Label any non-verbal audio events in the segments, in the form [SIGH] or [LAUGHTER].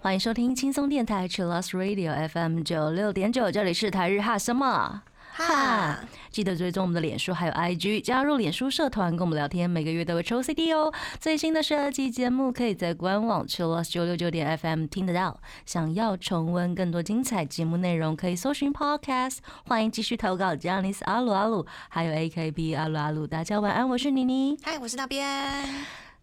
欢迎收听轻松电台 c h i l l o s Radio FM 九六点九，这里是台日哈什么？哈。记得追踪我们的脸书还有 IG，加入脸书社团跟我们聊天，每个月都会抽 CD 哦。最新的十二集节目可以在官网 Chillus 九六九点 FM 听得到。想要重温更多精彩节目内容，可以搜寻 Podcast。欢迎继续投稿 j a n i c e 阿鲁阿鲁，还有 AKB 阿鲁阿鲁。大家晚安，我是妮妮，嗨，我是那边，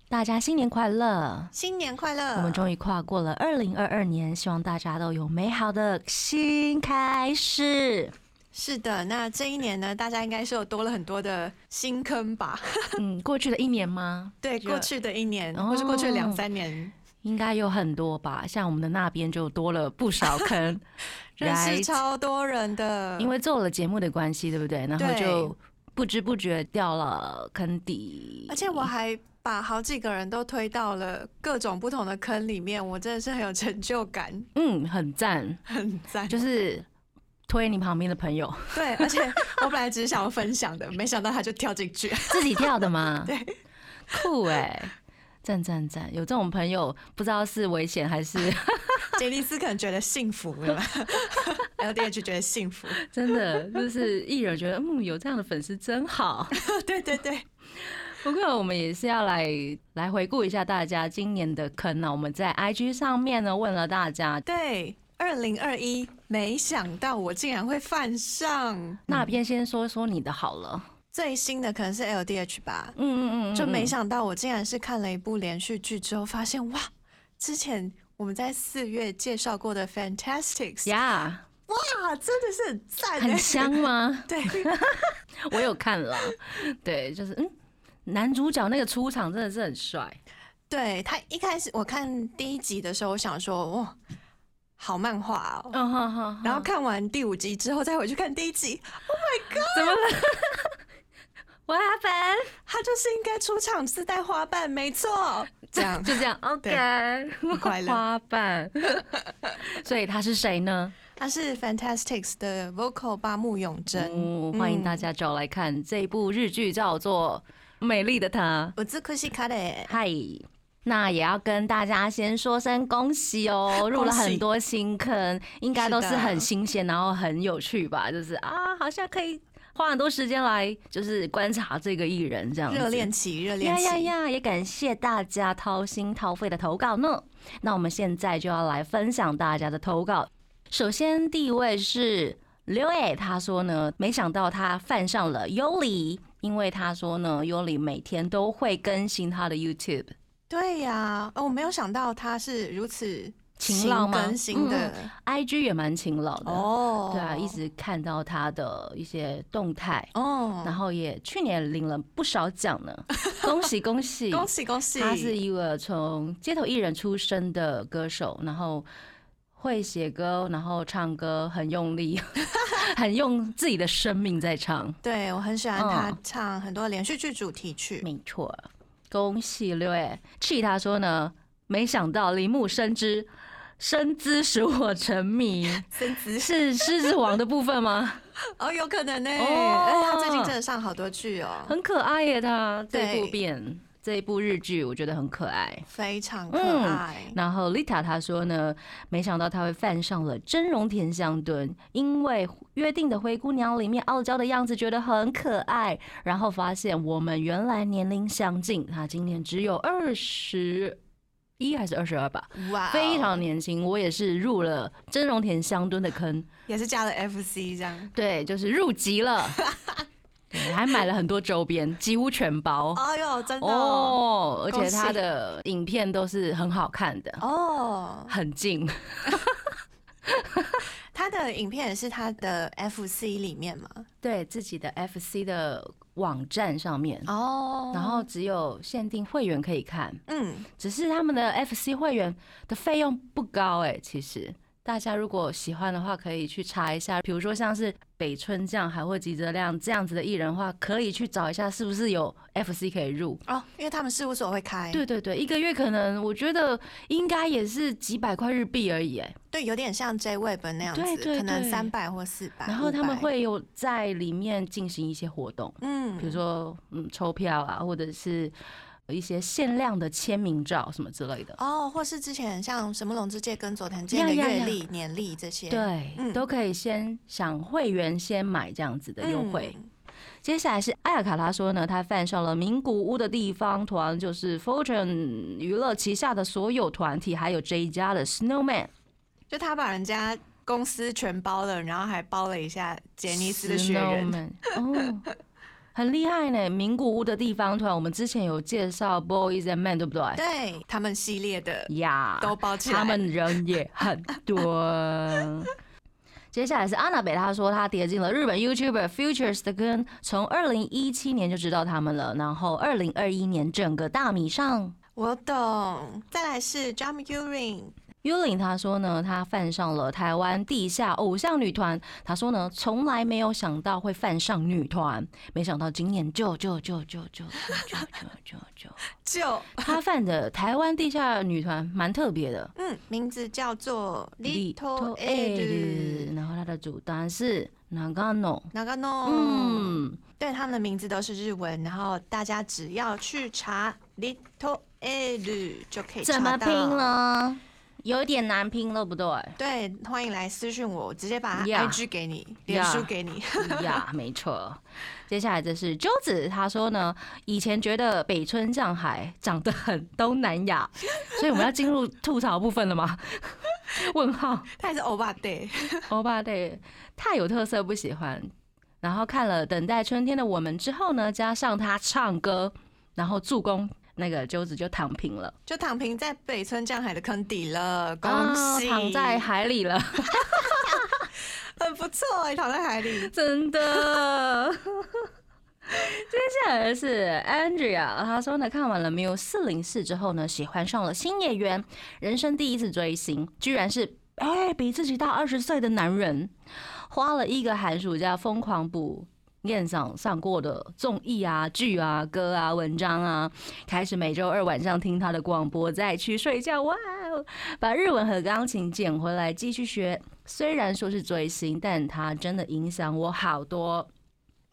大家新年快乐！新年快乐！我们终于跨过了二零二二年，希望大家都有美好的新开始。是的，那这一年呢，大家应该是有多了很多的新坑吧？[LAUGHS] 嗯，过去的一年吗？对，过去的一年，哦或是过去两三年，应该有很多吧，像我们的那边就多了不少坑，[LAUGHS] 认识超多人的。因为做了节目的关系，对不对？然后就不知不觉掉了坑底，而且我还把好几个人都推到了各种不同的坑里面，我真的是很有成就感，嗯很赞，很赞。就是推你旁边的朋友对，而且我本来只是想要分享的，没想到他就跳进去。自己跳的吗？[LAUGHS] 对，酷哎、赞赞赞！有这种朋友，不知道是危险还是 [LAUGHS] 杰尼斯可能觉得幸福，对吧？LDH 觉得幸福，真的，就是艺人觉得嗯有这样的粉丝真好。[LAUGHS] 对对对，不过我们也是要来来回顾一下大家今年的坑呢、我们在 IG 上面呢问了大家，对，二零二一，没想到我竟然会犯上。那边先说说你的好了。最新的可能是 LDH 吧，嗯嗯嗯，就没想到我竟然是看了一部连续剧之后，发现哇，之前我们在四月介绍过的 Fantastics，呀哇，真的是很赞。欸，很香吗？[LAUGHS] 对，[LAUGHS] 我有看了，对，就是嗯，男主角那个出场真的是很帅，对他一开始我看第一集的时候，我想说哇，好漫画哦。然后看完第五集之后，再回去看第一集，怎么了？[LAUGHS] What happened？他就是应该出场自带花瓣，没错，这样 [LAUGHS] 就这样，OK，很快乐 [LAUGHS] 花瓣。所以他是谁呢？他是 Fantastics 的 vocal 八木永真，嗯，欢迎大家找来看这一部日剧，叫做《美丽的她》。我自库西卡的，嗨，那也要跟大家先说声恭喜哦，[LAUGHS] 入了很多新坑，应该都是很新鲜，然后很有趣吧？就是啊，好像可以花很多时间来就是观察这个艺人这样子。热恋期，热恋期，呀呀呀！也感谢大家掏心掏肺的投稿呢。那我们现在就要来分享大家的投稿。首先，第一位是刘伟，他说呢，没想到他犯上了尤里，因为他说呢，尤里每天都会更新他的 YouTube。对呀、哦我没有想到他是如此勤劳吗更新的、IG 也蛮勤劳的，哦，对啊，一直看到他的一些动态，哦，然后也去年领了不少奖呢，[LAUGHS] 恭喜恭喜！恭喜恭喜，他是一个从街头艺人出身的歌手，然后会写歌，然后唱歌很用力，[LAUGHS] 很用自己的生命在唱。对我很喜欢他嗯唱很多连续剧主题曲，没错，恭喜六位。气他说呢，没想到铃木深知身姿使我沉迷，身姿。是狮子王的部分吗？[LAUGHS] 哦，有可能呢、哦。他最近真的上好多剧哦，很可爱耶，他这对部片这一部日剧，我觉得很可爱。非常可嗯爱。然后丽塔她说呢，没想到她会犯上了真容田香敦，因为约定的灰姑娘里面傲娇的样子觉得很可爱，然后发现我们原来年龄相近，她今年只有二十。一还是二十二吧，哇哦非常年轻。我也是入了真容田香敦的坑，也是加了 FC 这样。对，就是入籍了，对，[LAUGHS] 还买了很多周边，[LAUGHS] 几乎全包。哎呦，真的哦，哦，而且他的影片都是很好看的，哦。很近。[LAUGHS] 他的影片也是他的 FC 里面嘛。对自己的 FC 的网站上面，哦。然后只有限定会员可以看，嗯，只是他们的 FC 会员的费用不高哎、其实。大家如果喜欢的话，可以去查一下，比如说像是北村匠海或吉泽亮这样子的艺人的话，可以去找一下是不是有 FC 可以入。哦，因为他们事务所会开，对对对，一个月可能我觉得应该也是几百块日币而已，哎。对，有点像 J Web 那样子，可能三百或四百。然后他们500，会有在里面进行一些活动，嗯比如说嗯抽票啊，或者是一些限量的签名照什么之类的。哦，或是之前像什么龙之介跟佐藤健的呀呀呀月历、年历这些，对，嗯都可以先想会员先买这样子的优惠。嗯接下来是艾尔卡，他说呢，他犯上了名古屋的地方团，就是 Fortune 娱乐旗下的所有团体，还有这一家的 Snowman 就他把人家公司全包了，然后还包了一下杰尼斯的雪人。Snowman 哦，很厉害呢。名古屋的地方团，我们之前有介绍 Boys and Men，对不对？对他们系列的呀，都包起来，他们人也很多。[LAUGHS] 接下来是安娜北，她说她跌进了日本 YouTuber Futures 的坑，从二零一七年就知道他们了，然后二零二一年整个大米上。我懂。再来是 Jump Urin，Yulin 她说呢，他犯上了台湾地下偶像女团。他说呢，从来没有想到会犯上女团，没想到今年就就就就就就就就就就，就她犯的台湾地下女团蛮特别的。嗯，名字叫做 Little Ed。然后它的主单是 Nagano。Nagano，嗯，对，他们的名字都是日文，然后大家只要去查 Little Ed 就可以查到怎么拼？呢？有点难拼了，不对？对，欢迎来私讯我，我直接把 IG 给你，脸书给你。呀，[LAUGHS] 没错。接下来这是鸠子，他说呢，以前觉得北村上海长得很东南亚，[LAUGHS] 所以我们要进入吐槽部分了吗？[LAUGHS] 问号，他也是欧巴 day，欧巴对，太有特色，不喜欢。然后看了《等待春天的我们》之后呢，加上他唱歌，然后助攻，那个鸠子就躺平了，就躺平在北村降海的坑底了，恭喜！啊躺在海里了。[LAUGHS] [LAUGHS] 很不错哎，躺在海里。真的。接下来是 Andrea，她说呢，看完了《Miu 四零四》之后呢，喜欢上了新演员，人生第一次追星，居然是哎、比自己大二十岁的男人，花了一个寒暑假疯狂补。燕上上过的综艺啊、剧啊、歌啊、文章啊，开始每周二晚上听他的广播，再去睡觉。哇哦，把日文和钢琴捡回来继续学。虽然说是追星，但他真的影响我好多。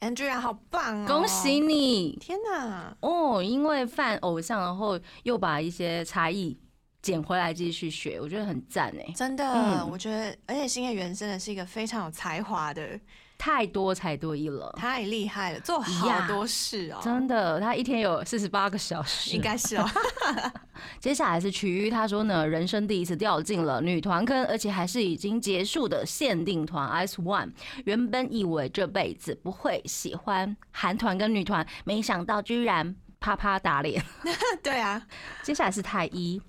Andrea 好棒哦！恭喜！你天哪，哦！因为犯偶像，然后又把一些才艺捡回来继续学，我觉得很赞哎，真的，嗯我觉得，而且星野源真的是一个非常有才华的，太多才多艺了。太厉害了，做好多事哦。真的，他一天有四十八个小时，应该是哦，[LAUGHS] 接下来是曲玉，他说呢，人生第一次掉进了女团坑，而且还是已经结束的限定团 Ice One。原本以为这辈子不会喜欢韩团跟女团，没想到居然啪啪打脸。[LAUGHS] 对啊，接下来是太一，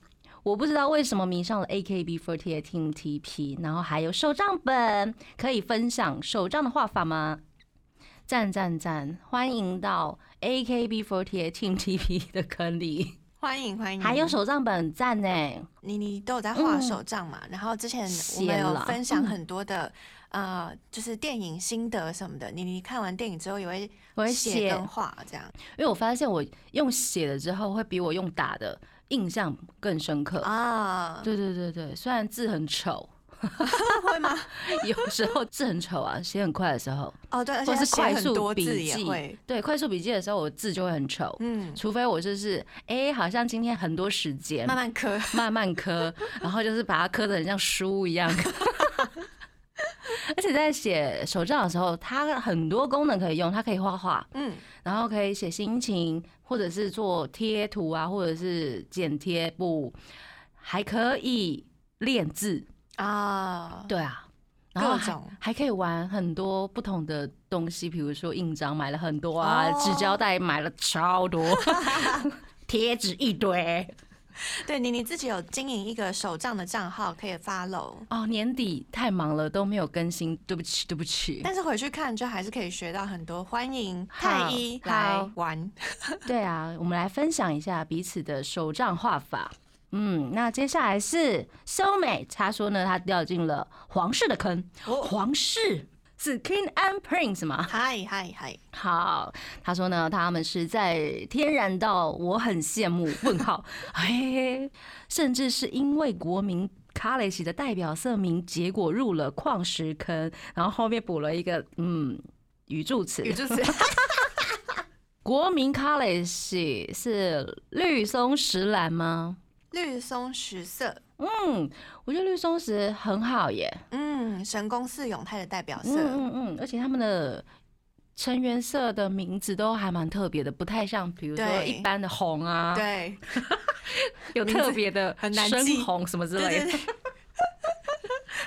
我不知道为什么迷上了 AKB48 Team TP，然后还有手账本，可以分享手账的画法吗？赞赞赞！欢迎到 AKB48 Team TP 的坑里，欢迎欢迎。还有手账本，赞呢！你你都有在画手账嘛？然后之前我们有分享很多的、呃，就是电影心得什么的。你你看完电影之后也会我会写写跟画这样因为我发现我用写了之后，会比我用打的印象更深刻。啊？对对对对，虽然字很丑，[LAUGHS] 会吗？[LAUGHS] 有时候字很丑啊，写很快的时候，哦，对，而且快速笔记，，对，快速笔记的时候，我字就会很丑。嗯，除非我就是哎、好像今天很多时间，慢慢磕。慢慢磕，然后就是把它磕的很像书一样。[LAUGHS] 而且在写手账的时候，它很多功能可以用，它可以画画，嗯，然后可以写心情，或者是做贴图啊，或者是剪贴布，还可以练字。啊，对啊，然后还各种还可以玩很多不同的东西，比如说印章买了很多啊，哦纸胶带买了超多，[LAUGHS] 贴纸一堆。[LAUGHS] 对你你自己有经营一个手账的账号可以 follow，哦，年底太忙了都没有更新，对不起，对不起。但是回去看就还是可以学到很多。欢迎太一好来玩，[LAUGHS] 对啊，我们来分享一下彼此的手账画法。嗯，那接下来是 soulmate，他说呢，他掉进了皇室的坑。哦皇室是 King and Prince 吗？嗨嗨嗨，好，他说呢，他们是在天然到我很羡慕。问号，嘿，[LAUGHS] 甚至是因为国民卡雷西的代表色名，结果入了矿石坑，然后后面补了一个嗯语助词，语助词，[LAUGHS] 国民卡雷西是绿松石蓝吗？绿松石色，嗯，我觉得绿松石很好耶。嗯，神宫寺永泰的代表色，嗯嗯嗯，而且他们的成员色的名字都还蛮特别的，不太像比如说一般的红啊，对。[LAUGHS] 有特别的深红什么之类 [LAUGHS]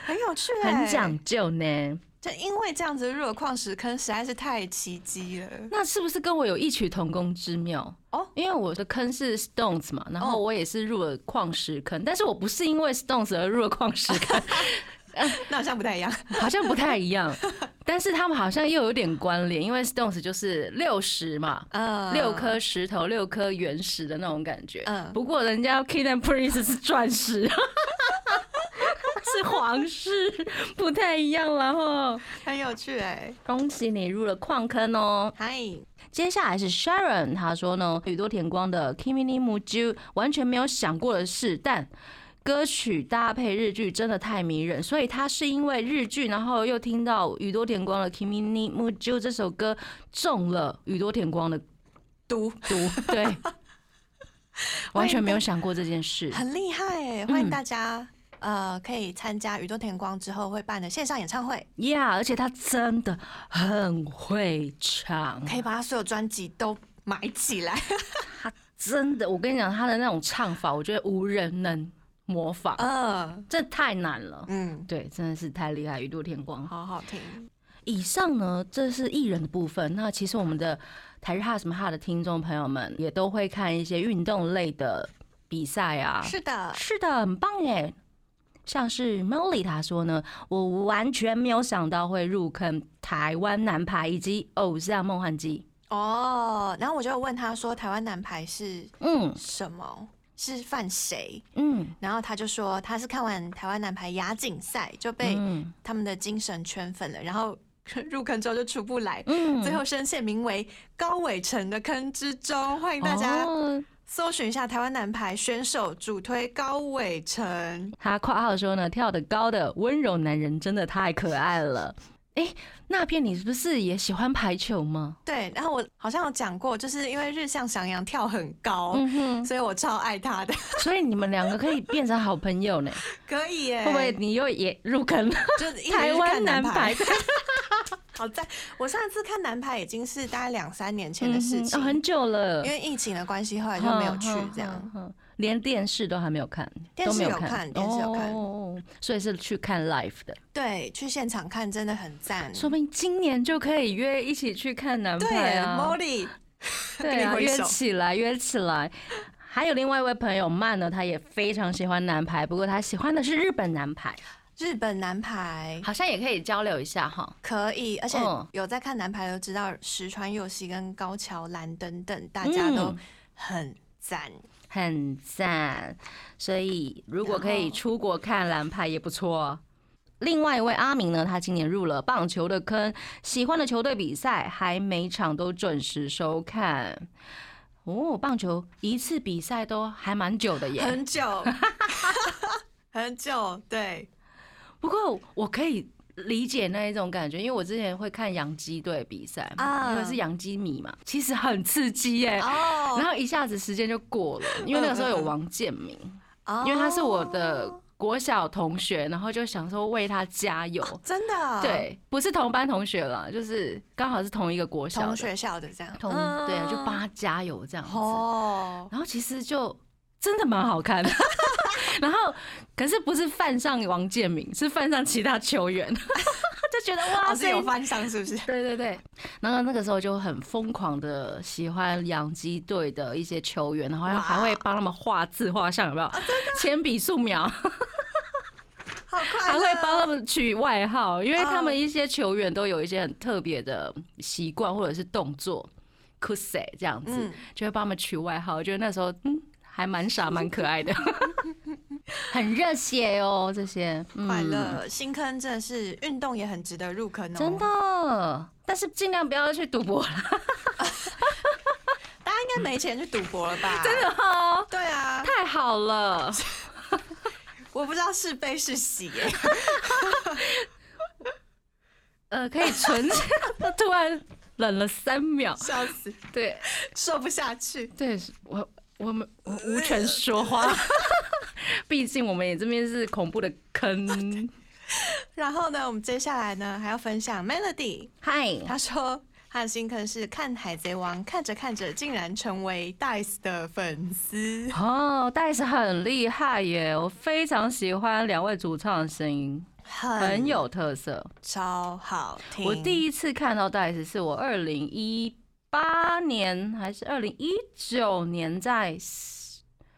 很有趣 [LAUGHS] 欸，很讲究呢。就因为这样子入了矿石坑，实在是太奇迹了。那是不是跟我有异曲同工之妙？哦，因为我的坑是 Stones 嘛，然后哦我也是入了矿石坑，但是我不是因为 Stones 而入了矿石坑，[LAUGHS] 那好像不太一样。[LAUGHS] 好像不太一样。[LAUGHS] 但是他们好像又有点关联，因为 Stones 就是六十嘛，嗯六颗石头，六颗原石的那种感觉。嗯不过人家 King and Prince 是钻石，是皇室，不太一样了哈。很有趣哎。恭喜你入了矿坑哦！嗨，接下来是 Sharon，他说呢，宇多田光的 Kimi ni Muju 完全没有想过的事，但歌曲搭配日剧真的太迷人，所以他是因为日剧，然后又听到宇多田光的 Kimi ni Muju 这首歌中了宇多田光的毒毒，对，[LAUGHS] 完全没有想过这件事。很厉害哎，欢迎大家。呃，可以参加宇多田光之后会办的线上演唱会，Yeah，而且他真的很会唱，可以把他所有专辑都买起来。[LAUGHS] 他真的，我跟你讲，他的那种唱法，我觉得无人能模仿，嗯这太难了。嗯，对，真的是太厉害，宇多田光。好好听。以上呢，这是艺人的部分。那其实我们的台日哈什么哈的听众朋友们也都会看一些运动类的比赛啊。是的，是的，很棒耶。像是 Molly 他说呢，我完全没有想到会入坑台湾男排以及偶像梦幻机。哦，然后我就问他说，台湾男排是嗯什么？是犯谁？嗯然后他就说他是看完台湾男排亚锦赛就被嗯他们的精神圈粉了，然后 [LAUGHS] 入坑之后就出不来，嗯最后深陷名为高伟成的坑之中。欢迎大家哦搜寻一下台湾男排选手主推高伟成。他括号说呢，跳得高的温柔男人真的太可爱了。哎、那片你是不是也喜欢排球吗？对，然后我好像有讲过，就是因为日向翔阳跳很高，嗯哼，所以我超爱他的。[LAUGHS] 所以你们两个可以变成好朋友呢？可以耶，会不会你又也入坑了？就是台湾看男排排？[LAUGHS] 好在我上次看男排已经是大概两三年前的事情，嗯哦，很久了，因为疫情的关系，后来就没有去这样。连电视都还没有看，电视有看电视有看哦，所以是去看 live 的。对，去现场看真的很赞。说不定今年就可以约一起去看男对排啊！，Molly，[LAUGHS] 对啊，约起来，约起来。还有另外一位朋友曼呢，他也非常喜欢男排，不过他喜欢的是日本男排，日本男排好像也可以交流一下哈。可以，而且嗯有在看男排都知道石川佑希跟高桥兰等等，大家都嗯很赞。很赞，所以如果可以出国看蓝牌也不错。另外一位阿明呢，他今年入了棒球的坑，喜欢的球队比赛还每场都准时收看。哦，棒球一次比赛都还蛮久的耶。很久，[LAUGHS] 很久，对，不过我可以理解那一种感觉，因为我之前会看洋基队比赛啊因为是洋基迷嘛，其实很刺激耶。哦然后一下子时间就过了，因为那个时候有王建民。哦因为他是我的国小同学，然后就想说为他加油。真的，对，不是同班同学了，就是刚好是同一个国小的同学校的这样，同嗯对，就帮他加油这样子。哦，然后其实就真的蛮好看的，[LAUGHS] 然后可是不是犯上王建民，是犯上其他球员，[LAUGHS] 就觉得哇塞，哦是有犯上是不是？对对对，然后那个时候就很疯狂的喜欢洋基队的一些球员，然后哇。还会帮他们画字画像，有没有？铅笔素描，好快还会帮他们取外号，因为他们哦。一些球员都有一些很特别的习惯或者是动作 c u s e 这样子，嗯。就会帮他们取外号。我觉得那时候嗯还蛮傻蛮可爱的。[LAUGHS] 很热血哦，这些嗯快乐新坑真的是运动也很值得入坑哦，真的。但是尽量不要去赌博了，[LAUGHS] 大家应该没钱去赌博了吧？[LAUGHS] 真的哦，对啊，太好了。我不知道是悲是喜耶。呃，可以存，突然冷了三秒，笑死，对说不下去。对，我我们 [LAUGHS] 我无权说话，[LAUGHS] 毕竟我们也这边是恐怖的坑。[LAUGHS] 然后呢，我们接下来呢还要分享 Melody，嗨，他说他的新坑是看《海贼王》，看着看着竟然成为 Dice 的粉丝。哦，，Dice 很厉害耶，我非常喜欢两位主唱的声音，很有特色。超好听。我第一次看到戴斯是我二零一八年还是二零一九年在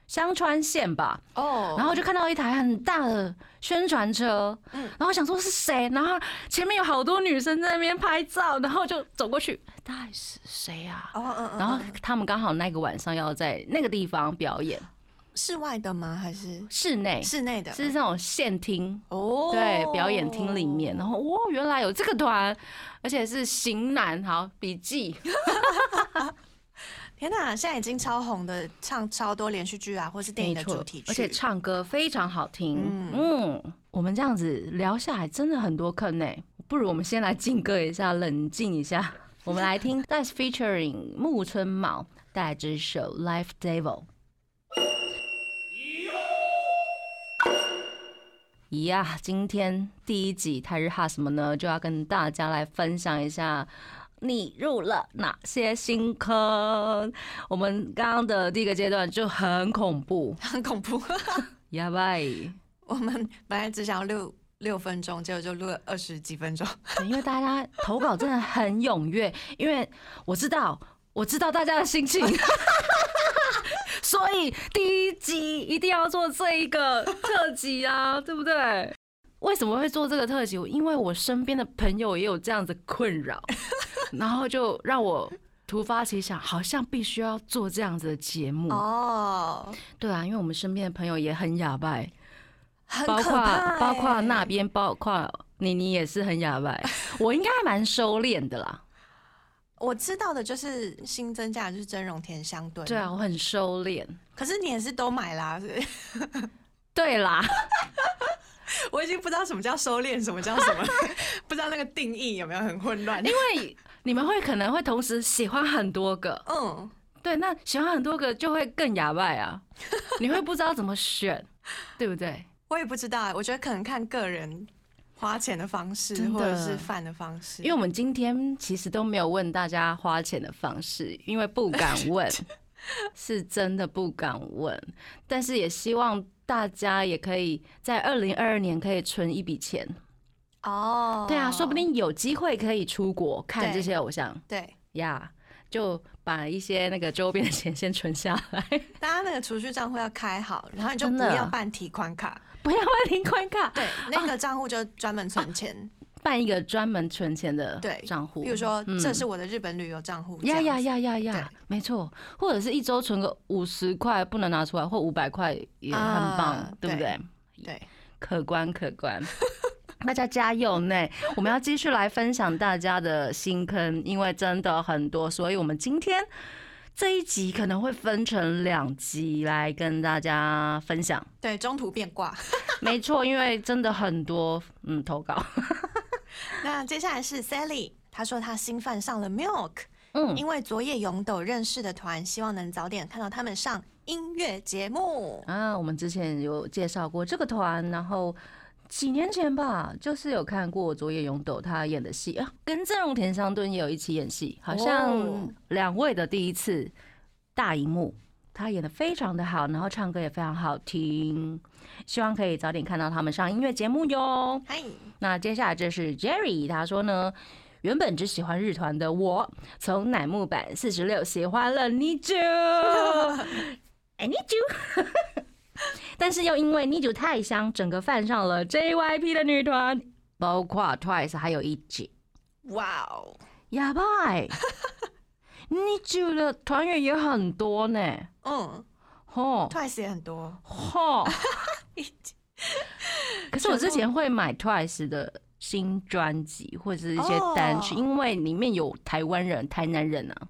香川县吧，哦，然后就看到一台很大的宣传车，嗯。然后想说是谁，然后前面有好多女生在那边拍照，然后就走过去，到底是谁呀？哦嗯嗯，然后嗯。他们刚好那个晚上要在那个地方表演，室外的吗？还是室内室内的？是那种现厅，哦，对，表演厅里面，然后哇，原来有这个团，而且是型男，好笔记，[LAUGHS] 天哪，现在已经超红的，唱超多连续剧啊，或是电影的主题曲，而且唱歌非常好听。嗯嗯，我们这样子聊下来，真的很多坑呢。不如我们先来静歌一下，冷静一下。我们来听 That's featuring 木村茂带来这首《Life Devil》。呀，今天第一集台日哈什么呢？就要跟大家来分享一下你入了哪些新坑。我们刚刚的第一个阶段就很恐怖，[LAUGHS] 很恐怖。呀拜。我们本来只想要录六分钟，结果就录了二十几分钟。因为大家投稿真的很踊跃，因为我知道，我知道大家的心情，[LAUGHS] 所以第一集一定要做这一个特辑啊，[LAUGHS] 对不对？为什么会做这个特辑？因为我身边的朋友也有这样子困扰，[LAUGHS] 然后就让我突发奇想，好像必须要做这样子的节目。哦，对啊，因为我们身边的朋友也很哑巴，很包括包括欸那边，包括妮妮也是很哑巴，[LAUGHS] 我应该还蛮收敛的啦。我知道的就是新增加的就是真容甜香炖。对啊，，我很收敛。可是你也是都买啦，[LAUGHS] 对啦，[LAUGHS] 我已经不知道什么叫收敛，什么叫什么，[LAUGHS] 不知道那个定义有没有很混乱。因为你们会可能会同时喜欢很多个，嗯，对，那喜欢很多个就会更牙外啊，你会不知道怎么选，对不对？我也不知道欸，我觉得可能看个人花钱的方式或者是饭的方式，因为我们今天其实都没有问大家花钱的方式，因为不敢问，[LAUGHS] 是真的不敢问。但是也希望大家也可以在二零二二年可以存一笔钱，哦，对啊，说不定有机会可以出国看这些偶像。对。呀就把一些那个周边的钱先存下来，大家那个储蓄账户要开好，然后你就不要办提款卡，不要办零款卡，对，那个账户就专门存钱。办一个专门存钱的对账户，比如说，这嗯是我的日本旅游账户。呀呀呀呀呀，没错，或者是一周存个五十块不能拿出来，或五百块也很棒，啊对不对？对，可观可观，[LAUGHS] 大家加油呢！我们要继续来分享大家的新坑，因为真的很多，所以我们今天这一集可能会分成两集来跟大家分享。对，中途变卦。[LAUGHS] 没错，因为真的很多嗯投稿，[LAUGHS] 那接下来是 Sally，她说她新犯上了 Milk，嗯，因为昨夜勇斗认识的团，希望能早点看到他们上音乐节目。啊，我们之前有介绍过这个团，然后几年前吧，就是有看过佐野勇斗他演的戏啊，跟郑容田香敦也有一起演戏，好像哦两位的第一次大荧幕，他演的非常的好，然后唱歌也非常好听，希望可以早点看到他们上音乐节目哟。嗨，那接下来这是 Jerry，他说呢，原本只喜欢日团的我，从乃木坂四十六喜欢了 Need You，I Need You，[LAUGHS] 但是又因为 You 太香，整个犯上了 JYP 的女团，包括 Twice 还有一姐哇哦，哑巴 You 的团员也很多呢，嗯吼，Twice 也很多，吼，可是我之前会买 Twice 的新专辑或者是一些单曲，哦因为里面有台湾人、台南人啊。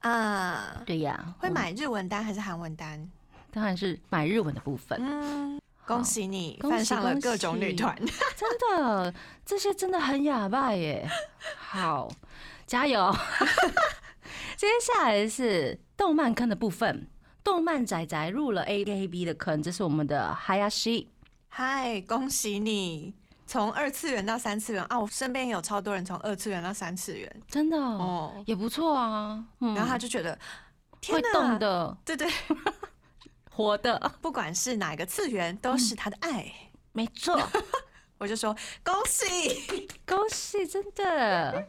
啊，对呀，会我买日文单还是韩文单？当然是买日文的部分。嗯，恭喜你犯上了各种女团。[LAUGHS] 真的，这些真的很哑巴耶。好，加油！[LAUGHS] 接下来是动漫坑的部分，动漫仔仔入了 AKB 的坑，这是我们的 Hayashi。嗨，恭喜你从二次元到三次元啊！我身边有超多人从二次元到三次元真的哦，哦，也不错啊。嗯，然后他就觉得天会动的、对对，活的，[LAUGHS] 不管是哪个次元，都是他的爱。没错。[LAUGHS] 我就说恭喜，[LAUGHS] 恭喜，真的。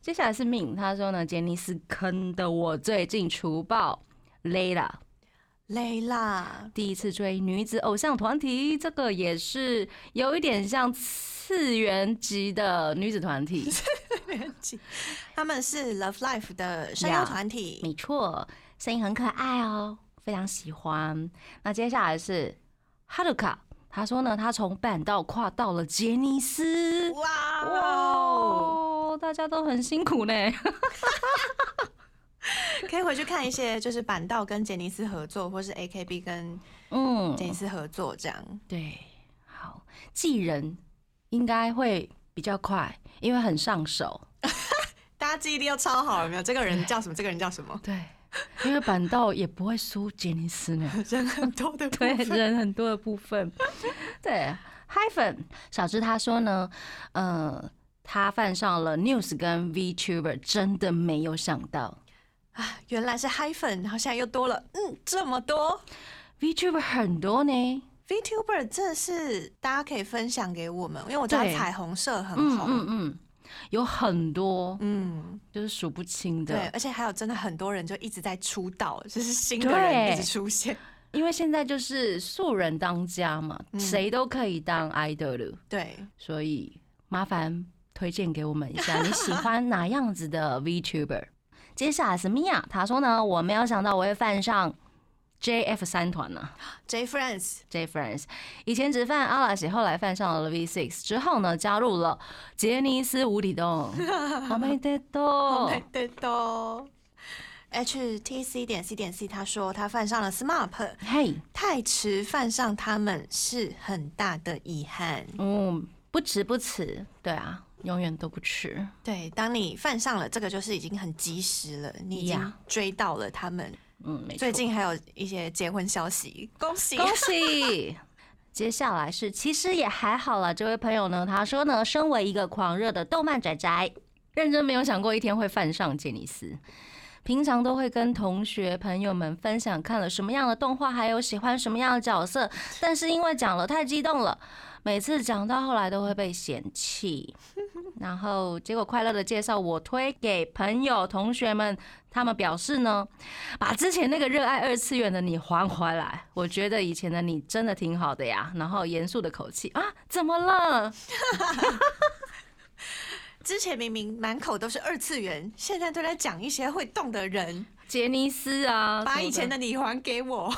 接下来是命，他说呢，杰尼斯坑的我最近除暴 Layla。蕾拉，第一次追女子偶像团体，这个也是有一点像次元级的女子团体，次元级他们是 Love Life 的声优团体。没错，声音很可爱哦，非常喜欢。那接下来是哈鲁卡，他说呢，他从板道跨到了杰尼斯，哇哦，哇，大家都很辛苦呢。[LAUGHS] 可以回去看一些，就是板道跟杰尼斯合作，或是 AKB 跟嗯，杰尼斯合作这样。对，好，记人应该会比较快，因为很上手。[LAUGHS] 大家记忆力要超好，有没有？这个人叫什么？这个人叫什么？对，[LAUGHS] 因为板道也不会输杰尼斯呢。[LAUGHS] 人很多的部对，人很多的部分。[LAUGHS] 对，嗨粉小智他说呢，呃，他犯上了 News 跟 VTuber，真的没有想到啊，原来是嗨粉，然后现在又多了，嗯，这么多 VTuber 很多呢。VTuber，真的是大家可以分享给我们，因为我知道彩虹社很嗯红，嗯嗯，有很多，嗯，就是数不清的。对，的。而且还有真的很多人就一直在出道，[LAUGHS] 就是新的人一直出现，因为现在就是素人当家嘛，嗯。谁都可以当 idol，对，所以麻烦推荐给我们一下，你喜欢哪样子的 [LAUGHS] VTuber？接下来是米娅，她说呢，我没有想到我会犯上 JF 三团呢、J Friends，J Friends，以前只犯阿拉西，后来犯上了 V Six，之后呢加入了杰尼斯无底洞。[LAUGHS] 我没得多，对都。HTC 点 C 点 C，他说他犯上了 SMAP，嘿，太迟犯上他们是很大的遗憾。嗯，不迟不迟，对啊，永远都不迟。对，当你犯上了这个，就是已经很及时了，你已经呀追到了他们。嗯，没错。最近还有一些结婚消息，恭喜！恭喜！[LAUGHS] 接下来是，其实也还好了。这位朋友呢，他说呢，身为一个狂热的动漫宅宅，认真没有想过一天会犯上杰尼斯。平常都会跟同学朋友们分享看了什么样的动画，还有喜欢什么样的角色，但是因为讲了太激动了，每次讲到后来都会被嫌弃。然后结果快乐的介绍我推给朋友同学们，他们表示呢，把之前那个热爱二次元的你还回来。我觉得以前的你真的挺好的呀。然后严肃的口气啊，怎么了？[LAUGHS] 之前明明满口都是二次元，现在都在讲一些会动的人，杰尼斯啊，把以前的你还给我。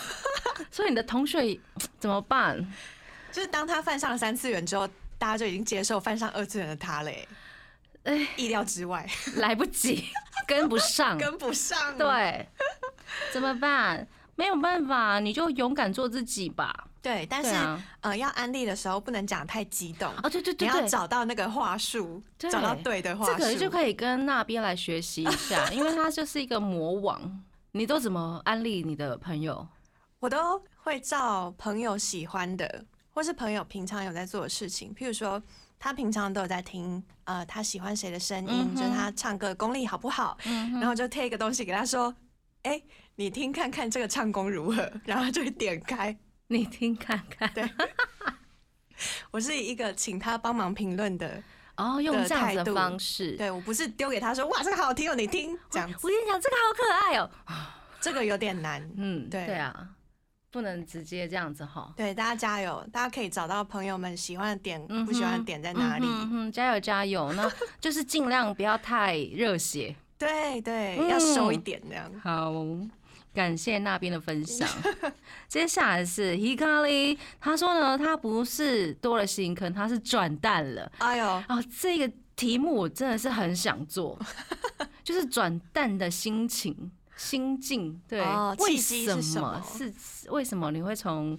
所以你的同学 [TSK] 怎么办？[LAUGHS] 就是当他犯上了三次元之后，大家就已经接受犯上二次元的他嘞。哎，意料之外，来不及，[LAUGHS] 跟不上，跟不上。，对，怎么办？没有办法，你就勇敢做自己吧。对，但是、啊，呃，要安利的时候不能讲太激动，哦，对对你要对对，找到那个话术，找到对的话术。这个就可以跟那边来学习一下，[LAUGHS] 因为他就是一个魔王。你都怎么安利你的朋友？我都会照朋友喜欢的，或是朋友平常有在做的事情，譬如说他平常都有在听，呃，他喜欢谁的声音，嗯就是他唱歌功力好不好，然后就贴一个东西给他说，哎、你听看看这个唱功如何，然后他就会点开。[LAUGHS] 你听看看。对我是一个请他帮忙评论的，[LAUGHS] 哦，用的这样子的方式。对我不是丢给他说，哇，这个好听哦，你听，这样子，我跟你讲，这个好可爱哦。这个有点难。嗯，对对啊，不能直接这样子哈。对，大家加油！大家可以找到朋友们喜欢的点、嗯不喜欢的点在哪里。嗯加油加油！那 [LAUGHS] 就是尽量不要太热血。对对，嗯要收一点这样。好，感谢那边的分享。[LAUGHS] 接下来是 Hikari，他说呢，他不是多了新坑，他是转蛋了。哎呦，啊，这个题目我真的是很想做，[LAUGHS] 就是转蛋的心情、心境。对，哦为是什么是为什么你会从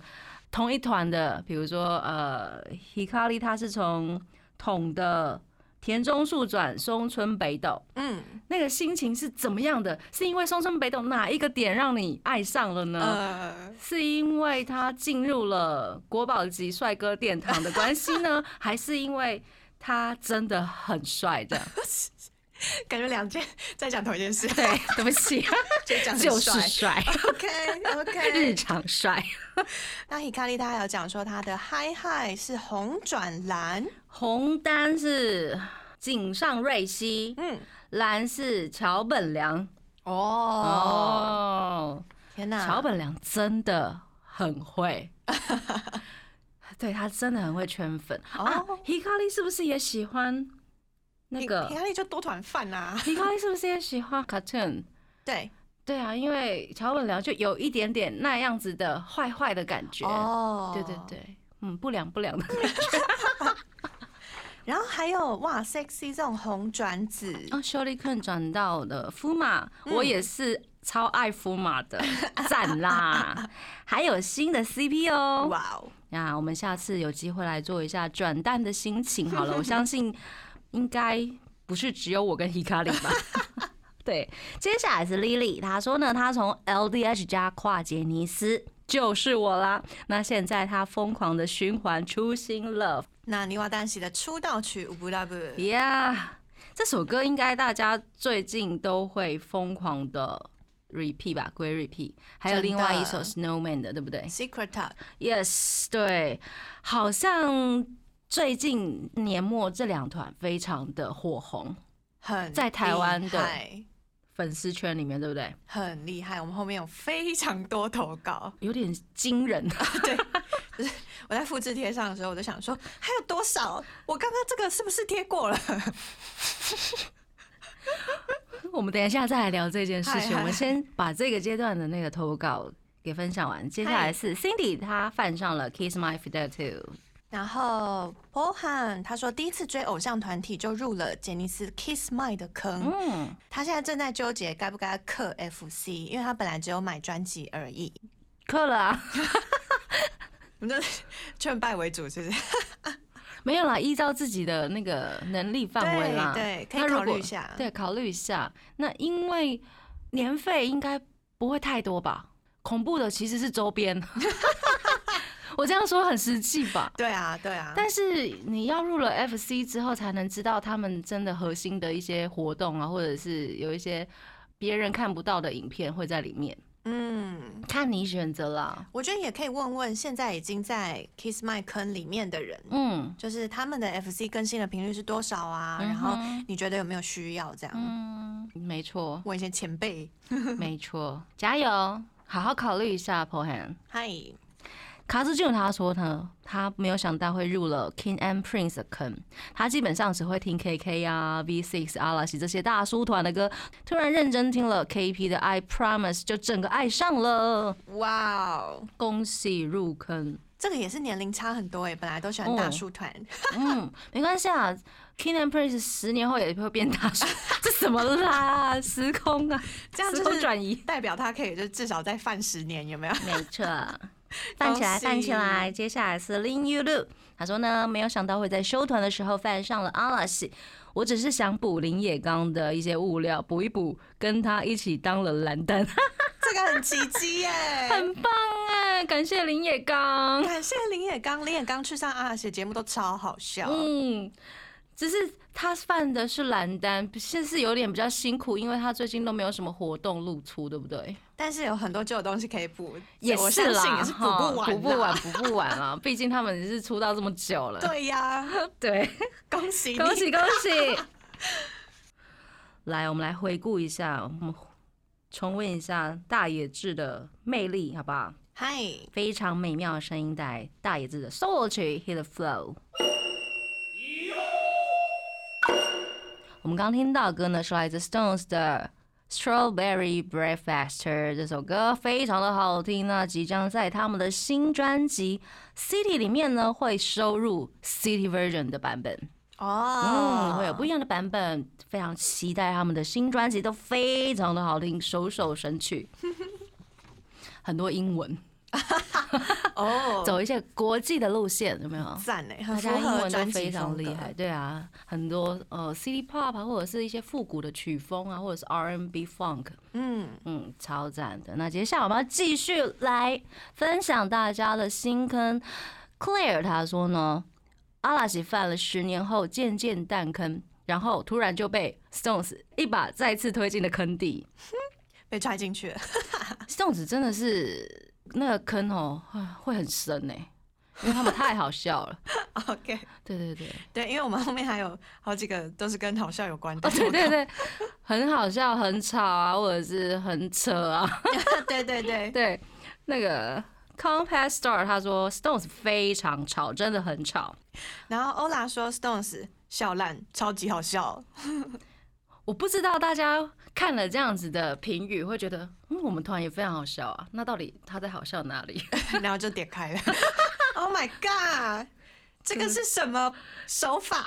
同一团的，比如说呃，Hikari 他是从统的田中树转松村北斗，嗯那个心情是怎么样的？是因为松村北斗哪一个点让你爱上了呢？呃，是因为他进入了国宝级帅哥殿堂的关系呢，还是因为他真的很帅的？[LAUGHS] [LAUGHS] 感觉两件 [LAUGHS] 在讲同一件事，对，[LAUGHS] 对不起，就讲就是帅。帅，OK 日 OK 日。常帅。那 Hikari 他还有讲说他的嗨嗨是红转蓝，红单是井上瑞希，嗯，蓝是桥本良。哦，哦，天哪，桥本良真的很会。对他真的很会圈粉。啊哦！Hikari 是不是也喜欢那个 Hikari 就多团饭啊，[LAUGHS] Hikari 是不是也喜欢 cartoon？[LAUGHS] 对，对啊，因为桥本良就有一点点那样子的坏坏的感觉。哦对对。对，嗯，不良不良的感觉。[LAUGHS] 然后还有哇，sexy 这种红转紫，哦 s h o r y k 转到的夫马，我也是超爱夫马的，赞啦！还有新的 CP 哦。哇哦，那我们下次有机会来做一下转蛋的心情好了，我相信应该不是只有我跟 Hikari 吧。[LAUGHS] 对，接下来是 Lily，她说呢，她从 LDH 加跨杰尼斯就是我啦。那现在她疯狂的循环初心 Love，那尼瓦丹喜的出道曲《乌布拉布》，呀这首歌应该大家最近都会疯狂的 repeat 吧，归 repeat。还有另外一首 Snowman 的，对不对？Secret Talk，Yes，对，好像最近年末这两团非常的火红，很在台湾的粉丝圈里面，对不对？很厉害。我们后面有非常多投稿，有点惊人。[LAUGHS] 对，就是我在复制贴上的时候，我就想说还有多少？我刚刚这个是不是贴过了？[LAUGHS] 我们等一下再来聊这件事情，我们先把这个阶段的那个投稿给分享完。接下来是 Cindy，她犯上了 Kiss My Fidel Too。然后 Pohan 他说第一次追偶像团体就入了杰尼斯 Kiss My 的坑，嗯，他现在正在纠结该不该氪 FC，因为他本来只有买专辑而已。刻了啊，[LAUGHS] 我们就 [LAUGHS] 劝败为主，是不是？[LAUGHS] 没有啦，依照自己的那个能力范围啦，对，对可以考虑一下。对，考虑一下。那因为年费应该不会太多吧？恐怖的其实是周边，我这样说很实际吧？对啊，对啊。但是你要入了 FC 之后，才能知道他们真的核心的一些活动啊，或者是有一些别人看不到的影片会在里面，嗯，看你选择啦。我觉得也可以问问现在已经在 Kiss My 坑里面的人，嗯就是他们的 FC 更新的频率是多少啊？嗯然后你觉得有没有需要这样？嗯，没错，问一些前辈。[LAUGHS] 没错，加油，好好考虑一下 p o h a n 嗨，卡斯俊他说呢，他没有想到会入了 King and Prince 的坑，他基本上只会听 KK 啊、V6、阿拉西这些大叔团的歌，突然认真听了 KP 的 I Promise，就整个爱上了，哇哦，恭喜入坑。这个也是年龄差很多哎，本来都喜欢大叔团，嗯，没关系啊，King and Prince 十年后也会变大叔，[LAUGHS] 这什么啦？时空啊，时这样就是转移。代表他可以就至少再犯十年，有没有？没错，[LAUGHS] 翻起来，恭喜翻起来。接下来是 Lin Yu Lu，他说呢，没有想到会在休团的时候犯上了阿拉西。我只是想补林野刚的一些物料，补一补，跟他一起当了蓝单，[LAUGHS] 这个很奇迹耶！很棒哎！感谢林野刚。感谢林野刚，林野刚去上阿拉西节目都超好笑。嗯，只是他犯的是蓝单，现在是有点比较辛苦，因为他最近都没有什么活动露出，对不对？但是有很多旧的东西可以补，也是啦，信也是补不完，补不完，。补不完啊！毕竟他们是出道这么久了。对呀，[LAUGHS] 对。[LAUGHS] 恭喜恭喜恭喜！[LAUGHS] 来，我们来回顾一下，我们重温一下大野智的魅力，好不好？嗨，非常美妙的声音带来大野智的 solo 曲《Hit the Flow》。我们刚听到的歌呢是来自 Stones 的 Strawberry Breakfast 这首歌非常的好听，那即将在他们的新专辑《City》里面呢会收入 City Version 的版本。哦。嗯，会有不一样的版本，非常期待他们的新专辑，都非常的好听，首首神曲，[LAUGHS] 很多英文，[LAUGHS] 哦，走一些国际的路线，有没有？赞呢，很大家英文都非常厉害，。对啊，很多呃 City Pop 啊，或者是一些复古的曲风啊，或者是 R&B Funk，嗯，嗯，超赞的。那接下来我们要继续来分享大家的新坑。Claire 他说呢，阿拉西犯了十年后渐渐淡坑，然后突然就被 Stones 一把再次推进了坑底。[LAUGHS] 被踹进去了。[LAUGHS] Stones 真的是那个坑哦，啊会很深呢，因为他们太好笑了。[LAUGHS] OK，对对对。对，因为我们后面还有好几个都是跟好笑有关的。哦，对对对，很好笑，很吵啊，或者是很扯啊。对 [LAUGHS] 对对，对，[LAUGHS] 那个 Compass Star 他说 Stones 非常吵，真的很吵。然后欧拉说 Stones 笑烂，超级好笑。我不知道大家看了这样子的评语，会觉得嗯，我们团也非常好笑啊。那到底他在好笑哪里？[LAUGHS] 然后就点开了。[LAUGHS] Oh my god！这个是什么手法？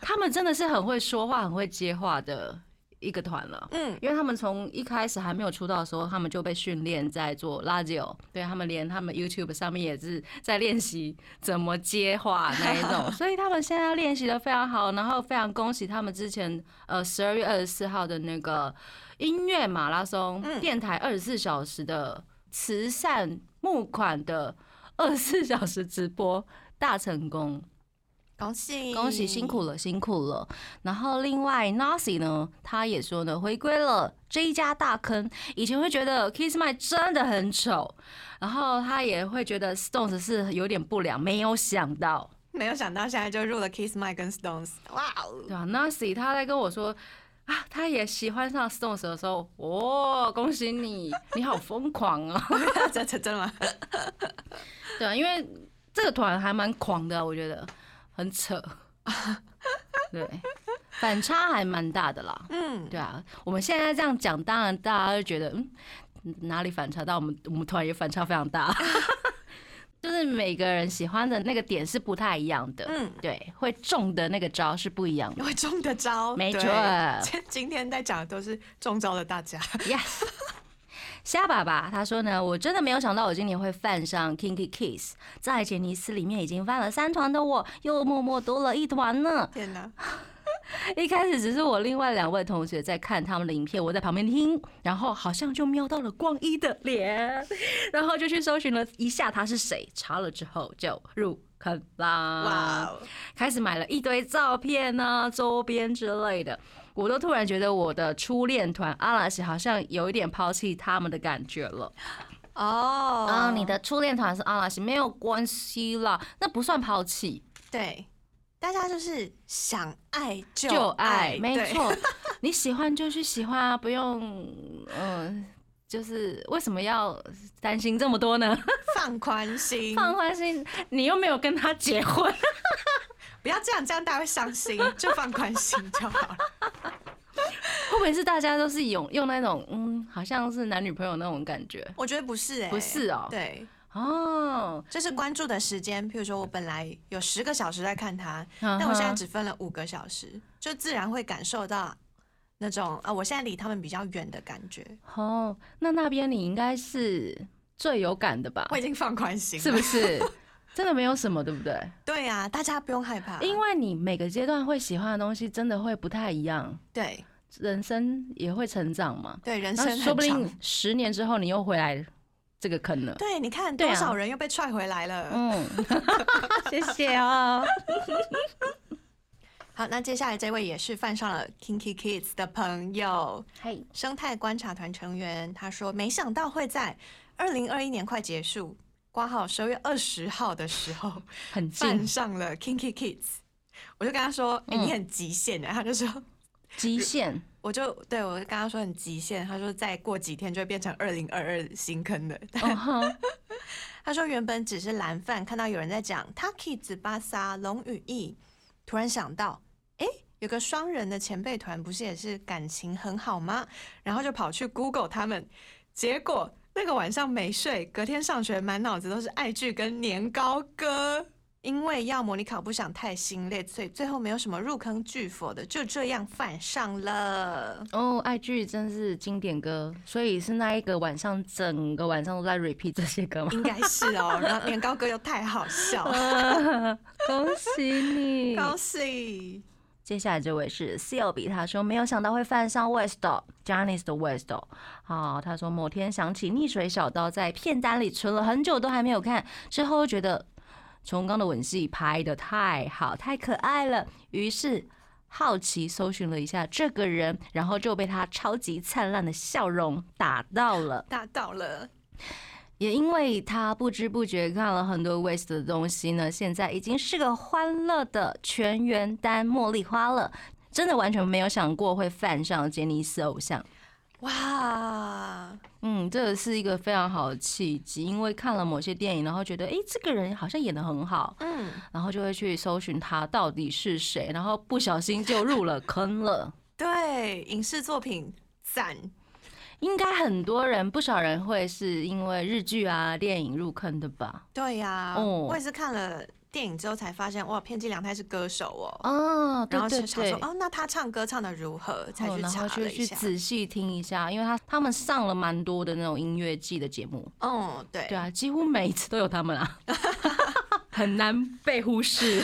他们真的是很会说话、很会接话的一个团了。嗯，因为他们从一开始还没有出道的时候，他们就被训练在做拉 a 对他们连他们 YouTube 上面也是在练习怎么接话那一种，[LAUGHS] 所以他们现在练习的非常好，然后非常恭喜他们之前呃十二月二十四号的那个音乐马拉松嗯电台二十四小时的慈善募款的二十四小时直播大成功。恭喜恭喜辛苦了，辛苦了。然后另外 Nasi 呢，他也说呢，回归了这一家大坑。以前会觉得 Kiss My 真的很丑，然后他也会觉得 Stones 是有点不良，没有想到，没有想到现在就入了 Kiss My 跟 Stones，哇哦！对啊、n a s i 他在跟我说。啊，他也喜欢上 Stones 的时候，哦，恭喜你，[LAUGHS] 你好疯狂啊！真的吗？[LAUGHS] 对啊，因为这个团还蛮狂的，我觉得很扯。[LAUGHS] 对，反差还蛮大的啦。嗯，对啊，我们现在这样讲，当然大家就觉得，嗯，哪里反差？但我们我们团也反差非常大，[LAUGHS] [LAUGHS] 就是每个人喜欢的那个点是不太一样的。嗯对，会中的那个招是不一样的。会中的招，没错今今天在讲的都是中招的大家。Yes。虾爸爸他说呢，我真的没有想到我今年会犯上 Kinky Kiss，在杰尼斯里面已经犯了三团的我，又默默多了一团呢。天哪！[LAUGHS] 一开始只是我另外两位同学在看他们的影片，我在旁边听，然后好像就瞄到了光一的脸，然后就去搜寻了一下他是谁，查了之后就入坑啦。开始买了一堆照片啊、周边之类的，我都突然觉得我的初恋团阿拉西好像有一点抛弃他们的感觉了。哦，啊，你的初恋团是阿拉西没有关系啦，那不算抛弃，对，大家就是想爱就就爱，没错。[LAUGHS] 你喜欢就去喜欢啊，不用，嗯、就是为什么要担心这么多呢？[LAUGHS] 放宽心，放宽心，你又没有跟他结婚，[LAUGHS] 不要这样，这样大家会伤心，就放宽心就好了。会不会是大家都是用用那种嗯，好像是男女朋友那种感觉？我觉得不是哎、不是哦对，哦，就是关注的时间，譬如说我本来有十个小时在看他，但但我现在只分了五个小时，就自然会感受到那种啊，我现在离他们比较远的感觉。哦，那那边你应该是最有感的吧？我已经放宽心了，是不是？真的没有什么，对不对？对呀、大家不用害怕，因为你每个阶段会喜欢的东西真的会不太一样，对人生也会成长嘛。对，人生说不定十年之后你又回来这个坑了。对，你看多少人又被踹回来了。嗯，[LAUGHS] 谢谢哦。[LAUGHS] 好，那接下来这位也是犯上了 Kinky Kids 的朋友，嘿，生态观察团成员，他说没想到会在二零二一年快结束，挂号十二月二十号的时候 [LAUGHS] 很上了 Kinky Kids，我就跟他说：“哎、嗯你很极限的。[LAUGHS] ”他就说极限。：“我就对我就跟他说很极限。”他说：“再过几天就会变成二零二二新坑的。嗯哼，[LAUGHS] 他说：“原本只是蓝饭，看到有人在讲 a Kids 巴萨龙羽翼，突然想到，哎、有个双人的前辈团，不是也是感情很好吗？然后就跑去 Google 他们，结果那个晚上没睡，隔天上学满脑子都是爱剧跟年糕歌。因为要模拟考不想太心累，所以最后没有什么入坑巨佛的，就这样犯上了。哦，爱剧真是经典歌，所以是那一个晚上，整个晚上都在 repeat 这些歌吗？应该是哦，然后年糕歌又太好笑了，[LAUGHS] [LAUGHS] 恭喜你！高兴。接下来这位是 Seal 比他说没有想到会犯上 West Janice 的 West 好，他说某天想起溺水小刀在片单里存了很久都还没有看，之后又觉得。崇刚的吻戏拍的太好，太可爱了，于是好奇搜寻了一下这个人，然后就被他超级灿烂的笑容打到了，打到了。也因为他不知不觉看了很多 West 的东西呢，现在已经是个欢乐的全员单茉莉花了，真的完全没有想过会犯上杰尼斯偶像。哇，嗯，这个是一个非常好的契机，因为看了某些电影，然后觉得，哎，这个人好像演的很好，嗯，然后就会去搜寻他到底是谁，然后不小心就入了坑了。[LAUGHS] 对，影视作品赞，应该很多人，不少人会是因为日剧啊、电影入坑的吧？对呀，哦我也是看了。电影之后才发现，哇，片寄凉太是歌手哦。哦，然后想说，哦，那他唱歌唱的如何？才去查了一下，仔细听一下，因为他他们上了蛮多的那种音乐季的节目。哦，对，对啊，几乎每一次都有他们啊，[LAUGHS] 很难被忽视。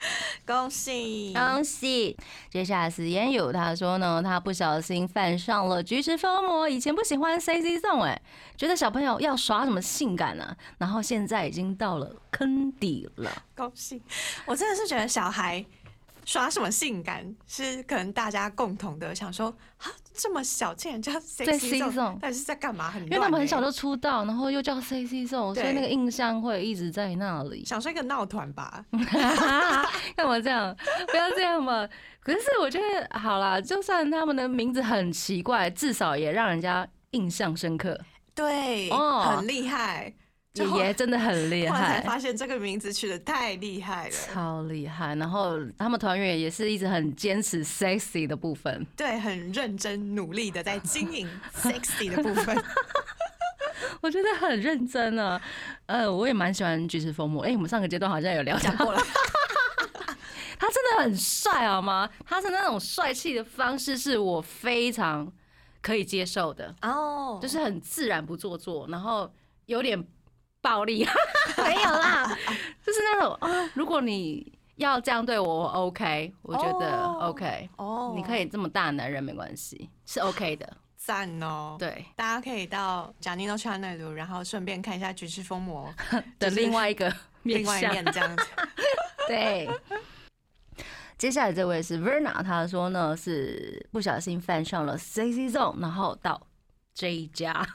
[LAUGHS] 恭喜恭喜！接下来是烟友，他说呢，他不小心犯上了橘子疯魔。以前不喜欢 C C 送，哎，觉得小朋友要耍什么性感呢？然后现在已经到了坑底了。[LAUGHS] 恭喜！我真的是觉得小孩。耍什么性感是可能大家共同的想说啊，这么小竟然叫 C C 送，但是在干嘛？很因为他们很小就出道，然后又叫 C C 送，所以那个印象会一直在那里。想说一个闹团吧？[LAUGHS] 干嘛这样？不要这样嘛！可是我觉得好啦，就算他们的名字很奇怪，至少也让人家印象深刻。对，哦，很厉害。爷爷真的很厉 [LAUGHS] 害，才发现这个名字取得太厉害了，超厉害。然后他们团员也是一直很坚持 sexy 的部分，对，很认真努力的在经营 [LAUGHS] sexy 的部分。[LAUGHS] 我觉得很认真啊，呃，我也蛮喜欢爵士风魔。哎，我们上个阶段好像有聊讲过了，他真的很帅，好吗？他是那种帅气的方式，是我非常可以接受的哦，就是很自然不做作，然后有点。暴力。[LAUGHS] 没有啦，[LAUGHS] 就是那种啊，如果你要这样对我，我 OK，我觉得 OK，哦，你可以这么大男人没关系，是 OK 的，赞哦。对，大家可以到贾尼诺川那度，然后顺便看一下《举世疯魔》[LAUGHS] 的另外一个另外一面这样子。对，接下来这位是 Verna，他说呢是不小心犯上了 CC Zone，然后到这一家。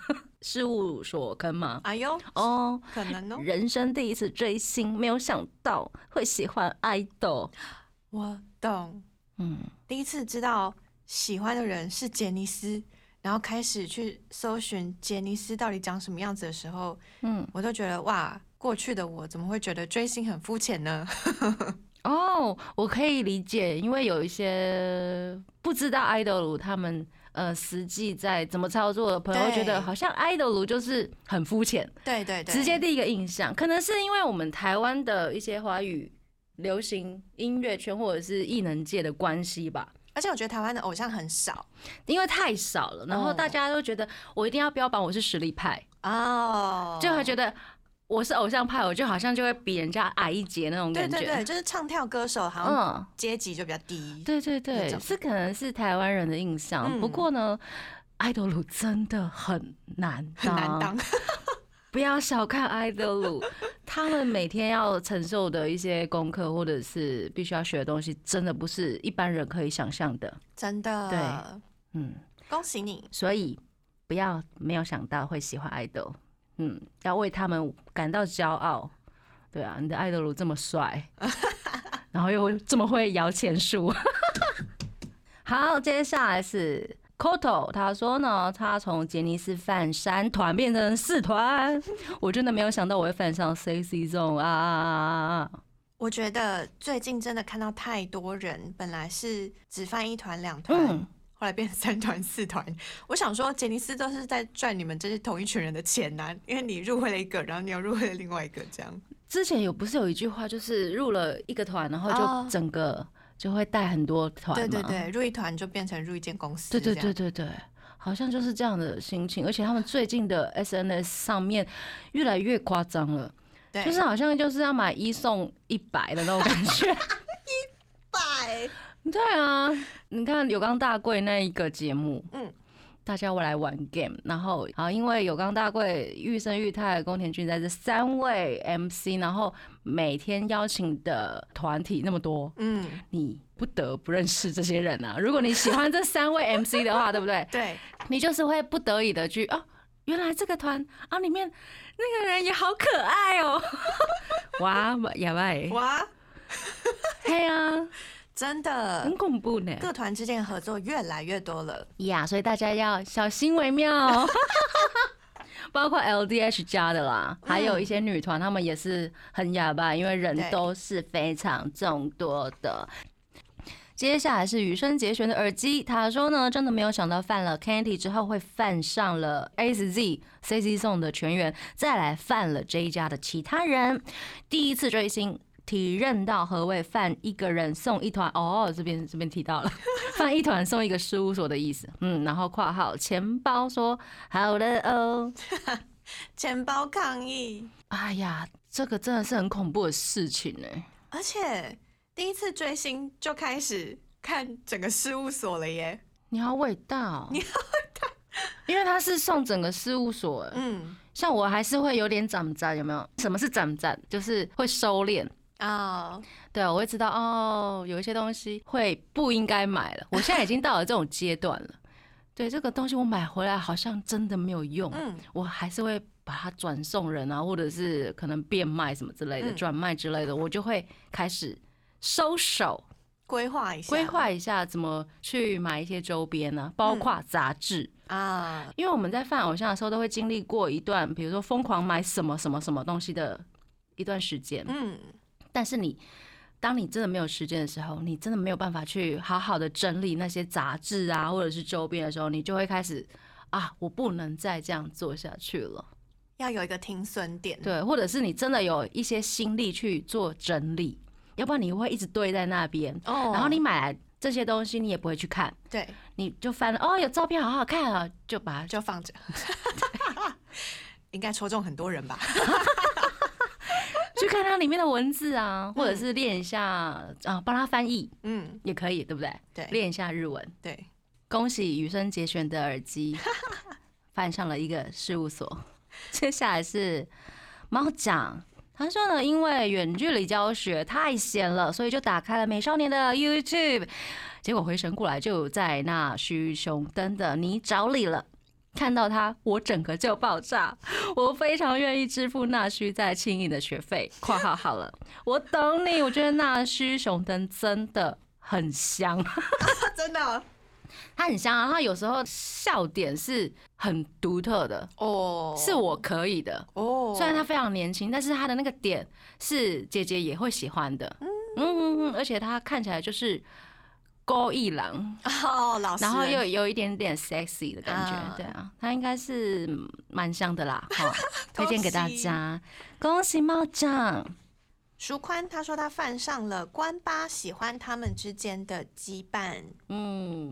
事务所坑吗？哎呦，哦，可能哦。人生第一次追星，没有想到会喜欢爱豆。我懂，嗯，第一次知道喜欢的人是杰尼斯，然后开始去搜寻杰尼斯到底长什么样子的时候，嗯，我都觉得哇，过去的我怎么会觉得追星很肤浅呢？[LAUGHS] 哦，我可以理解，因为有一些不知道爱豆他们。呃，实际在怎么操作的朋友会觉得好像 idol 就是很肤浅，对对对，直接第一个印象，可能是因为我们台湾的一些华语流行音乐圈或者是艺能界的关系吧。而且我觉得台湾的偶像很少，因为太少了，然后大家都觉得我一定要标榜我是实力派。哦，就会觉得。我是偶像派，我就好像就会比人家矮一截那种感觉。对对对，就是唱跳歌手，好像阶级就比较低。对对对，这可能是台湾人的印象。不过呢，爱豆鲁真的很难很难当。不要小看爱豆鲁，他们每天要承受的一些功课，或者是必须要学的东西，真的不是一般人可以想象的。真的。对，嗯，恭喜你。所以不要没有想到会喜欢爱豆。嗯，要为他们感到骄傲，对啊，你的爱德鲁这么帅，[LAUGHS] 然后又这么会摇钱树。[LAUGHS] 好，接下来是 Koto，他说呢，他从杰尼斯犯三团变成四团，我真的没有想到我会犯上 C C 这种啊啊啊啊啊！我觉得最近真的看到太多人，本来是只犯一团两团，嗯，后来变成三团四团。我想说，杰尼斯都是在赚你们这些同一群人的钱呐、因为你入会了一个，然后你又入会了另外一个，这样。之前有不是有一句话，就是入了一个团，然后哦就整个就会带很多团嘛。对对对，入一团就变成入一间公司。对对对对对，好像就是这样的心情。而且他们最近的 SNS 上面越来越夸张了，对，就是好像就是要买一送一百的那种感觉。[LAUGHS] 一百。对啊，你看有冈大贵那一个节目，嗯，大家会来玩 game，然后啊，因为有冈大贵、玉生、玉泰、宫田俊在这三位 MC，然后每天邀请的团体那么多，嗯，你不得不认识这些人啊。如果你喜欢这三位 [LAUGHS] MC 的话，对不对？对，你就是会不得已的去啊，原来这个团啊里面那个人也好可爱哦、[LAUGHS] 哇，哑巴欸，哇，嘿啊，真的很，恐怖呢。各团之间的合作越来越多了。呀所以大家要小心为妙。[LAUGHS] 包括 LDH 家的啦，还有一些女团，她们也是很哑巴，因为人都是非常众多的。接下来是羽生结弦的耳机，他说呢，真的没有想到犯了 Candy 之后会犯上了 ASZ CC 送的全员，再来犯了这一家的其他人。第一次追星，体认到何谓犯一个人送一团。哦，这边这边提到了 [LAUGHS] 犯一团送一个事务所的意思。嗯，然后括号钱包说好了哦。[LAUGHS] 钱包抗议，哎呀，这个真的是很恐怖的事情哎、而且第一次追星就开始看整个事务所了耶。你好伟大哦！[LAUGHS] 你好伟大，因为他是送整个事务所欸，嗯像我还是会有点长赞，有没有？什么是长赞？就是会收敛。啊，对，我会知道哦，有一些东西会不应该买了。我现在已经到了这种阶段了。对，这个东西我买回来好像真的没有用，嗯我还是会把它转送人啊，或者是可能变卖什么之类的，嗯转卖之类的，我就会开始收手，规划一下，规划一下怎么去买一些周边呢、包括杂志。啊，因为我们在犯偶像的时候，都会经历过一段，比如说疯狂买什么什么什么东西的一段时间。嗯，但是你，当你真的没有时间的时候，你真的没有办法去好好的整理那些杂志啊，或者是周边的时候，你就会开始啊，我不能再这样做下去了。要有一个停损点。对，或者是你真的有一些心力去做整理，要不然你会一直堆在那边，哦然后你买来这些东西，你也不会去看，对你就翻了哦，有照片好好看啊，就把它就放着，[LAUGHS] [LAUGHS] 应该戳中很多人吧？[LAUGHS] 去看它里面的文字啊，或者是练一下啊，帮他翻译嗯，也可以，对不对？对练一下日文。对，恭喜羽生结弦的耳机 [LAUGHS] 犯上了一个事务所。接下来是猫讲，他说呢，因为远距离教学太闲了，所以就打开了美少年的 YouTube，结果回神过来就在那虚熊灯的你找里了。看到他，我整个就爆炸。我非常愿意支付纳须在庆应的学费。（括号好了，我等你。我觉得纳须熊灯真的很香。[LAUGHS] 真的它很香啊，它有时候笑点是很独特的，哦，是我可以的。哦，虽然他非常年轻，但是他的那个点是姐姐也会喜欢的。嗯嗯嗯，而且他看起来就是高一郎，哦老师，然后又有一点点 sexy 的感觉啊。对啊，他应该是蛮像的啦。[LAUGHS] 哈，推荐给大家，恭喜猫酱。舒宽他说他犯上了关八喜欢他们之间的羁绊。嗯，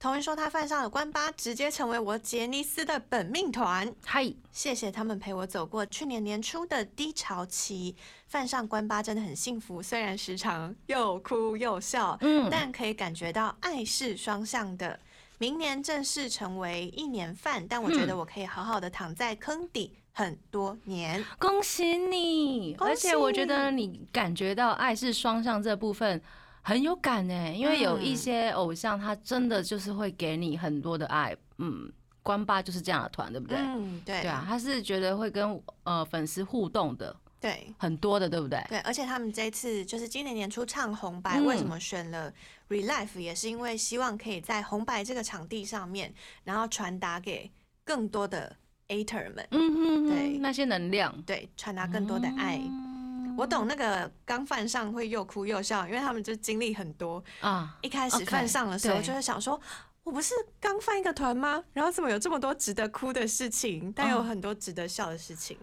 同文说他犯上了关八，直接成为我杰尼斯的本命团。嗨，谢谢他们陪我走过去年年初的低潮期，犯上关八真的很幸福，虽然时常又哭又笑，嗯，但可以感觉到爱是双向的。明年正式成为一年犯，但我觉得我可以好好的躺在坑底很多年。恭喜你！喜而且我觉得你感觉到爱是双向这部分很有感呢，因为有一些偶像他真的就是会给你很多的爱，嗯，关八就是这样的团，对不对？嗯，对，对啊，他是觉得会跟呃粉丝互动的对很多的，对不对？对，而且他们这一次就是今年年初唱红白，嗯为什么选了 Relife，也是因为希望可以在红白这个场地上面，然后传达给更多的 Ater 们，嗯哼对，那些能量，对，传达更多的爱。嗯我懂那个刚犯上会又哭又笑，因为他们就经历很多。啊，一开始犯上的时候，对就会想说。我不是刚犯一个团吗？然后怎么有这么多值得哭的事情，但有哦很多值得笑的事情？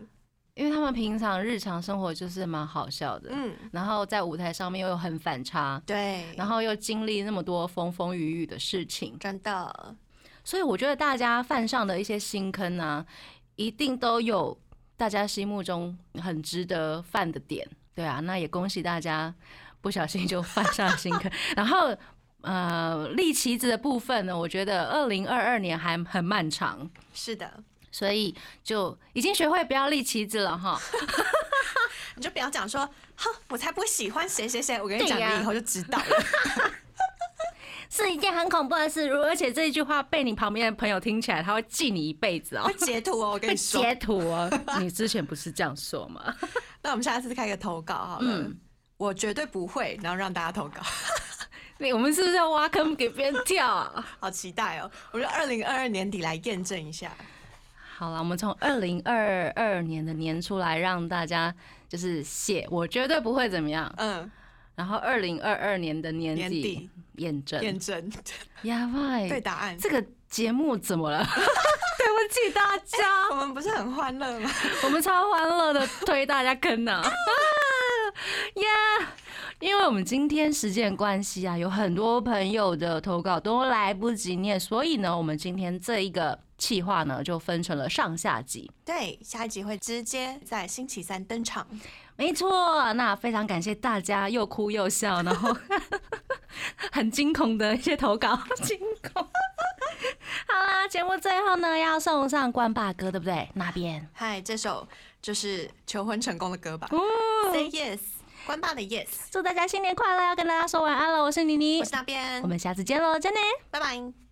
因为他们平常日常生活就是蛮好笑的，嗯，然后在舞台上面又有很反差，对，然后又经历那么多风风雨雨的事情，真的，所以我觉得大家犯上的一些新坑啊，一定都有大家心目中很值得犯的点，对啊，那也恭喜大家不小心就犯上了新坑，然后。呃，立旗子的部分呢，我觉得二零二二年还很漫长，是的，所以就已经学会不要立旗子了哈。[LAUGHS] 你就不要讲说，哼，我才不会喜欢谁谁谁。我跟你讲，你以后就知道了。是一件很恐怖的事，如而且这一句话被你旁边的朋友听起来，他会记你一辈子哦会，截图哦，我跟你 [LAUGHS] 说。截图哦。你之前不是这样说吗？[LAUGHS] 那我们下次开个投稿好了。嗯我绝对不会，然后让大家投稿，[LAUGHS] 你我们是不是要挖坑给别人跳啊？好期待哦！我觉得二零二二年底来验证一下。好了，我们从二零二二年的年初来让大家就是写，我绝对不会怎么样。嗯，然后二零二二年的年底验证，验证呀喂，对答案。这个节目怎么了？[LAUGHS] 对不起大家，我们不是很欢乐吗？我们超欢乐的推大家坑呢、啊，[LAUGHS] 呀！因为我们今天时间关系啊，有很多朋友的投稿都来不及念，所以呢，我们今天这一个企划呢，就分成了上下集。对，下一集会直接在星期三登场。没错，那非常感谢大家又哭又笑，然后 [LAUGHS] 很惊恐的一些投稿，惊恐。好啦，节目最后呢要送上关爸歌，对不对？那边嗨，这首就是求婚成功的歌吧、哦 s a y yes，关爸的 yes，祝大家新年快乐！要跟大家说晚安了，我是妮妮我是，那边我，们下次见喽，真的。拜拜。